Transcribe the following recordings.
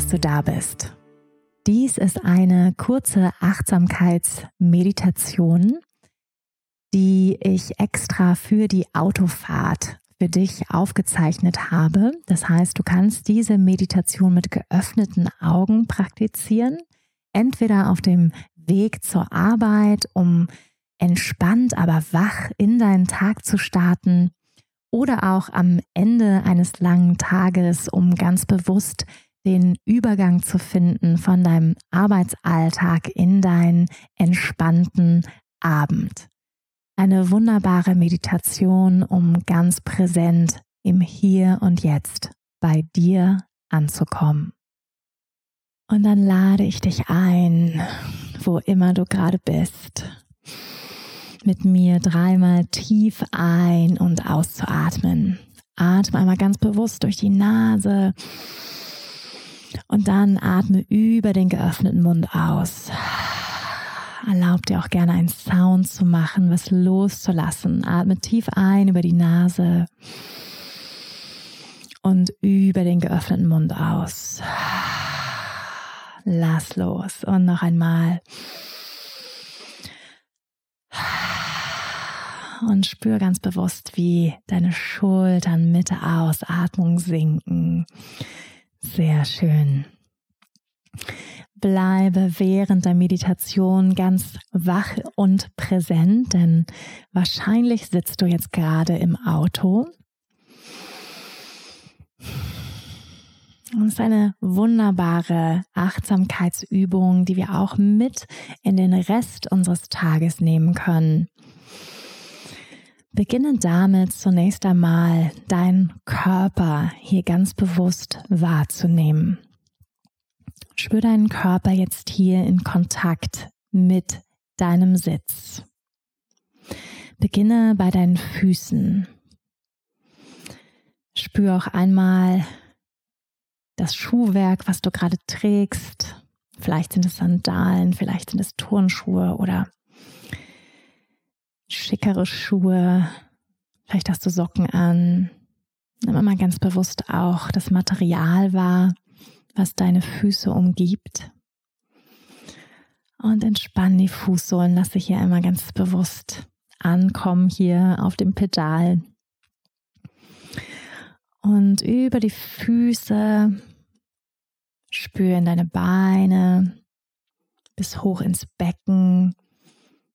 Dass du da bist. Dies ist eine kurze Achtsamkeitsmeditation, die ich extra für die Autofahrt für dich aufgezeichnet habe. Das heißt, du kannst diese Meditation mit geöffneten Augen praktizieren, entweder auf dem Weg zur Arbeit, um entspannt, aber wach in deinen Tag zu starten, oder auch am Ende eines langen Tages, um ganz bewusst den Übergang zu finden von deinem Arbeitsalltag in deinen entspannten Abend. Eine wunderbare Meditation, um ganz präsent im Hier und Jetzt bei dir anzukommen. Und dann lade ich dich ein, wo immer du gerade bist, mit mir dreimal tief ein- und auszuatmen. Atme einmal ganz bewusst durch die Nase und dann atme über den geöffneten Mund aus. Erlaub dir auch gerne einen Sound zu machen, was loszulassen. Atme tief ein über die Nase und über den geöffneten Mund aus. Lass los und noch einmal. Und spür ganz bewusst, wie deine Schultern mit der Ausatmung sinken. Sehr schön. Bleibe während der Meditation ganz wach und präsent, denn wahrscheinlich sitzt du jetzt gerade im Auto. Und es ist eine wunderbare Achtsamkeitsübung, die wir auch mit in den Rest unseres Tages nehmen können. Beginne damit zunächst einmal deinen Körper hier ganz bewusst wahrzunehmen. Spür deinen Körper jetzt hier in Kontakt mit deinem Sitz. Beginne bei deinen Füßen. Spür auch einmal das Schuhwerk, was du gerade trägst. Vielleicht sind es Sandalen, vielleicht sind es Turnschuhe oder schickere Schuhe, vielleicht hast du Socken an. Nimm mal ganz bewusst auch das Material wahr, was deine Füße umgibt. Und entspann die Fußsohlen, lass dich hier einmal ganz bewusst ankommen hier auf dem Pedal. Und über die Füße spüren deine Beine bis hoch ins Becken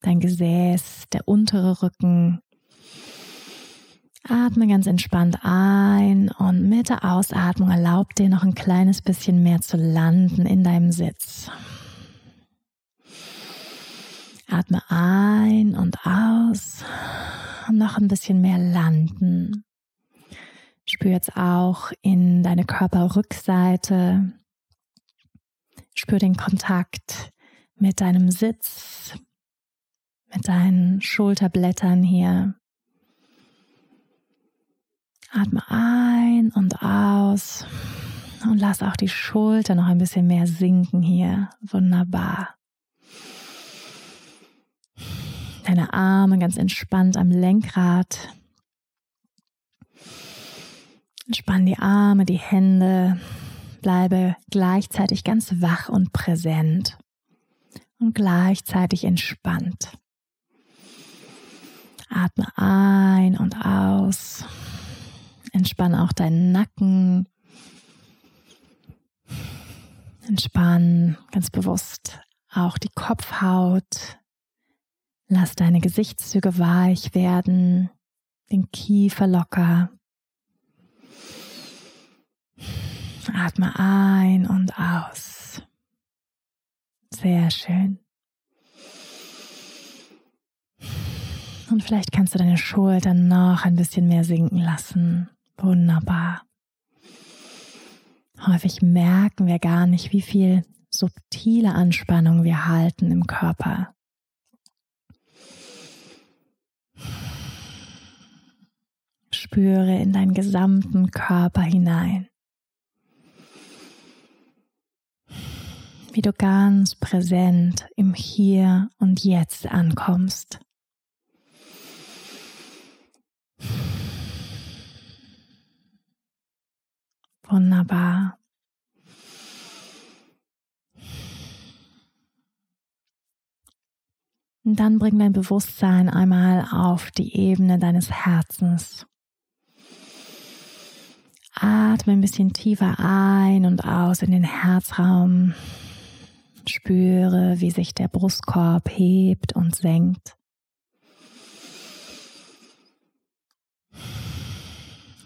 dein Gesäß, der untere Rücken. Atme ganz entspannt ein und mit der Ausatmung erlaub dir noch ein kleines bisschen mehr zu landen in deinem Sitz. Atme ein und aus und noch ein bisschen mehr landen. Spür jetzt auch in deine Körperrückseite. Spür den Kontakt mit deinem Sitz, mit deinen Schulterblättern hier. Atme ein und aus und lass auch die Schulter noch ein bisschen mehr sinken hier. Wunderbar. Deine Arme ganz entspannt am Lenkrad. Entspann die Arme, die Hände. Bleibe gleichzeitig ganz wach und präsent und gleichzeitig entspannt. Atme ein und aus. Entspann auch deinen Nacken. Entspann ganz bewusst auch die Kopfhaut. Lass deine Gesichtszüge weich werden, den Kiefer locker. Atme ein und aus. Sehr schön. Und vielleicht kannst du deine Schultern noch ein bisschen mehr sinken lassen. Wunderbar. Häufig merken wir gar nicht, wie viel subtile Anspannung wir halten im Körper. Spüre in deinen gesamten Körper hinein. Wie du ganz präsent im Hier und Jetzt ankommst. Wunderbar. Und dann bring dein Bewusstsein einmal auf die Ebene deines Herzens. Atme ein bisschen tiefer ein und aus in den Herzraum. Spüre, wie sich der Brustkorb hebt und senkt.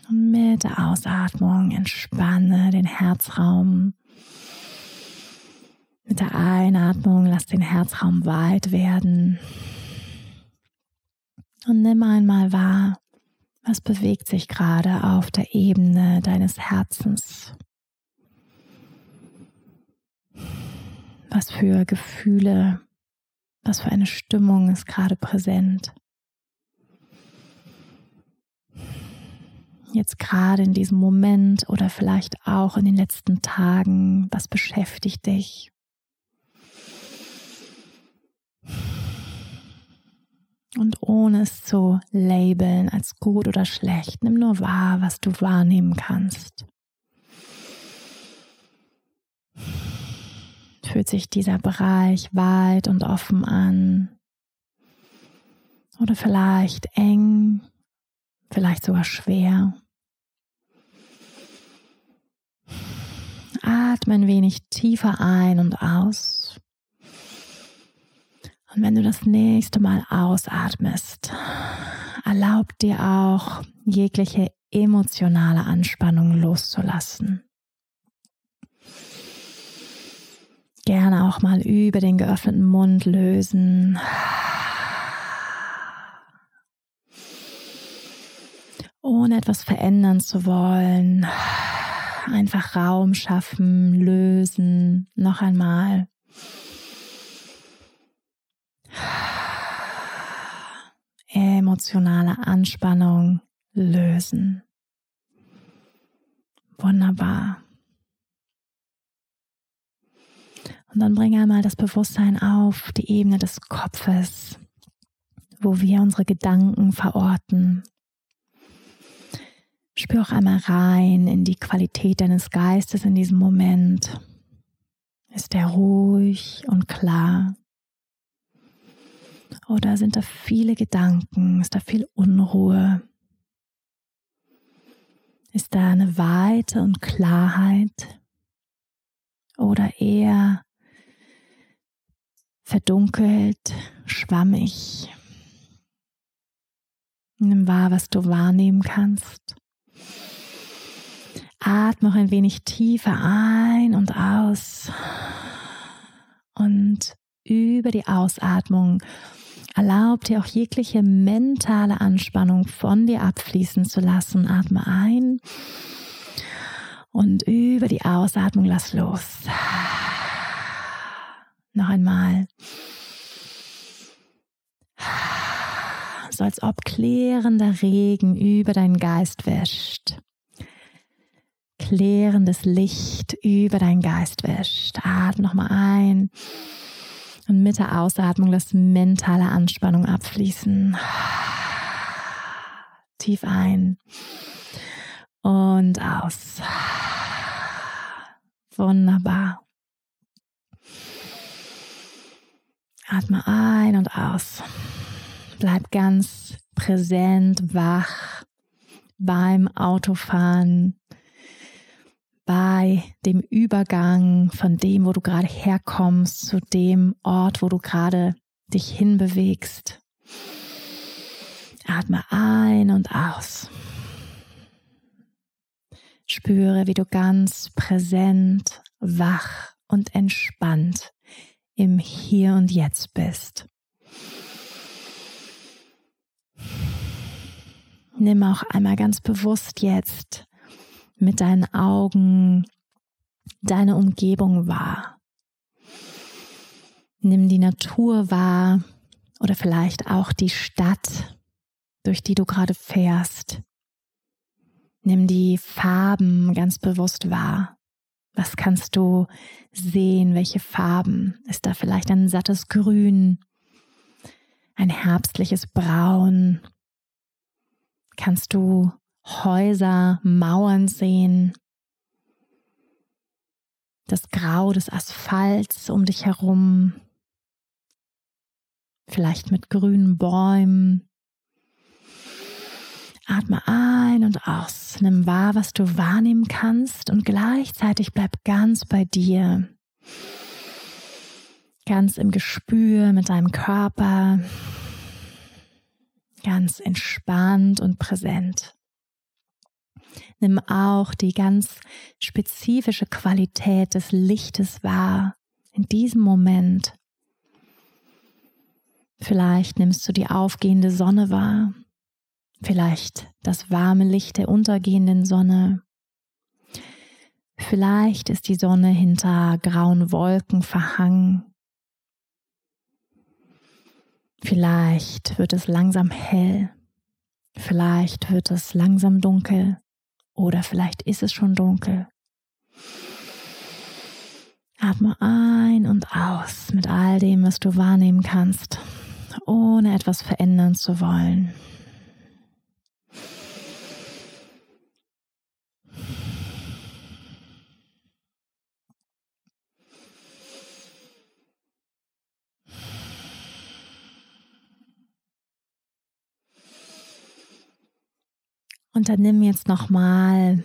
Und mit der Ausatmung entspanne den Herzraum. Mit der Einatmung lass den Herzraum weit werden. Und nimm einmal wahr, was bewegt sich gerade auf der Ebene deines Herzens? Was für Gefühle, was für eine Stimmung ist gerade präsent? Jetzt gerade in diesem Moment oder vielleicht auch in den letzten Tagen, was beschäftigt dich? Und ohne es zu labeln als gut oder schlecht, nimm nur wahr, was du wahrnehmen kannst. Fühlt sich dieser Bereich weit und offen an? Oder vielleicht eng, vielleicht sogar schwer? Atme ein wenig tiefer ein und aus. Und wenn du das nächste Mal ausatmest, erlaub dir auch jegliche emotionale Anspannung loszulassen. Gerne auch mal über den geöffneten Mund lösen. Ohne etwas verändern zu wollen. Einfach Raum schaffen, lösen. Noch einmal. emotionale Anspannung lösen. Wunderbar. Und dann bringe einmal das Bewusstsein auf die Ebene des Kopfes, wo wir unsere Gedanken verorten. Spür auch einmal rein in die Qualität deines Geistes in diesem Moment. Ist er ruhig und klar? Oder sind da viele Gedanken? Ist da viel Unruhe? Ist da eine Weite und Klarheit? Oder eher verdunkelt, schwammig? Nimm wahr, was du wahrnehmen kannst. Atme noch ein wenig tiefer ein und aus. Und über die Ausatmung Erlaub dir auch jegliche mentale Anspannung von dir abfließen zu lassen. Atme ein und über die Ausatmung lass los. Noch einmal. So als ob klärender Regen über deinen Geist wäscht. Klärendes Licht über deinen Geist wäscht. Atme nochmal ein und mit der Ausatmung lass mentale Anspannung abfließen. Tief ein und aus. Wunderbar. Atme ein und aus. Bleib ganz präsent, wach beim Autofahren, bei dem Übergang von dem, wo du gerade herkommst, zu dem Ort, wo du gerade dich hinbewegst. Atme ein und aus. Spüre, wie du ganz präsent, wach und entspannt im Hier und Jetzt bist. Nimm auch einmal ganz bewusst jetzt mit deinen Augen deine Umgebung wahr. Nimm die Natur wahr oder vielleicht auch die Stadt, durch die du gerade fährst. Nimm die Farben ganz bewusst wahr. Was kannst du sehen? Welche Farben? Ist da vielleicht ein sattes Grün? Ein herbstliches Braun? Kannst du Häuser, Mauern sehen? Das Grau des Asphalts um dich herum? Vielleicht mit grünen Bäumen? Atme ein und aus. Nimm wahr, was du wahrnehmen kannst und gleichzeitig bleib ganz bei dir. Ganz im Gespür mit deinem Körper. Ganz entspannt und präsent. Nimm auch die ganz spezifische Qualität des Lichtes wahr in diesem Moment. Vielleicht nimmst du die aufgehende Sonne wahr Vielleicht das warme Licht der untergehenden Sonne. Vielleicht ist die Sonne hinter grauen Wolken verhangen. Vielleicht wird es langsam hell. Vielleicht wird es langsam dunkel. Oder vielleicht ist es schon dunkel. Atme ein und aus mit all dem, was du wahrnehmen kannst, ohne etwas verändern zu wollen. Und dann nimm jetzt nochmal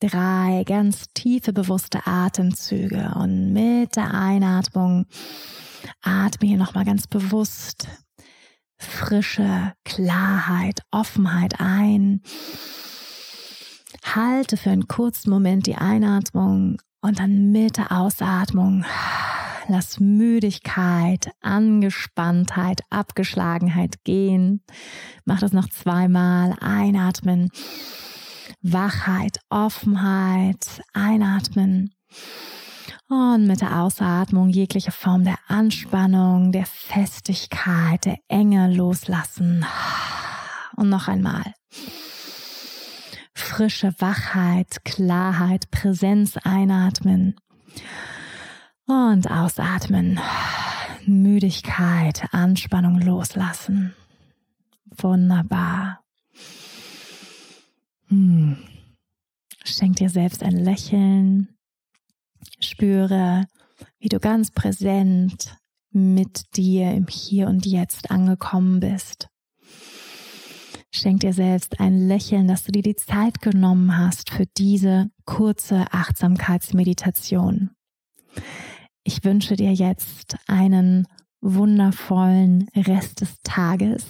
drei ganz tiefe, bewusste Atemzüge und mit der Einatmung atme hier nochmal ganz bewusst frische Klarheit, Offenheit ein. Halte für einen kurzen Moment die Einatmung und dann mit der Ausatmung Lass Müdigkeit, Angespanntheit, Abgeschlagenheit gehen. Mach das noch zweimal. Einatmen. Wachheit, Offenheit. Einatmen. Und mit der Ausatmung jegliche Form der Anspannung, der Festigkeit, der Enge loslassen. Und noch einmal. Frische Wachheit, Klarheit, Präsenz einatmen. Und ausatmen. Müdigkeit, Anspannung loslassen. Wunderbar. Hm. Schenk dir selbst ein Lächeln. Spüre, wie du ganz präsent mit dir im Hier und Jetzt angekommen bist. Schenk dir selbst ein Lächeln, dass du dir die Zeit genommen hast für diese kurze Achtsamkeitsmeditation. Ich wünsche dir jetzt einen wundervollen Rest des Tages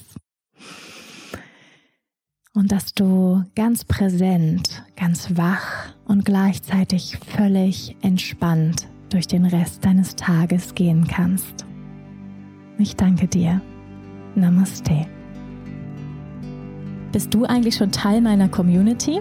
und dass du ganz präsent, ganz wach und gleichzeitig völlig entspannt durch den Rest deines Tages gehen kannst. Ich danke dir. Namaste. Bist du eigentlich schon Teil meiner Community?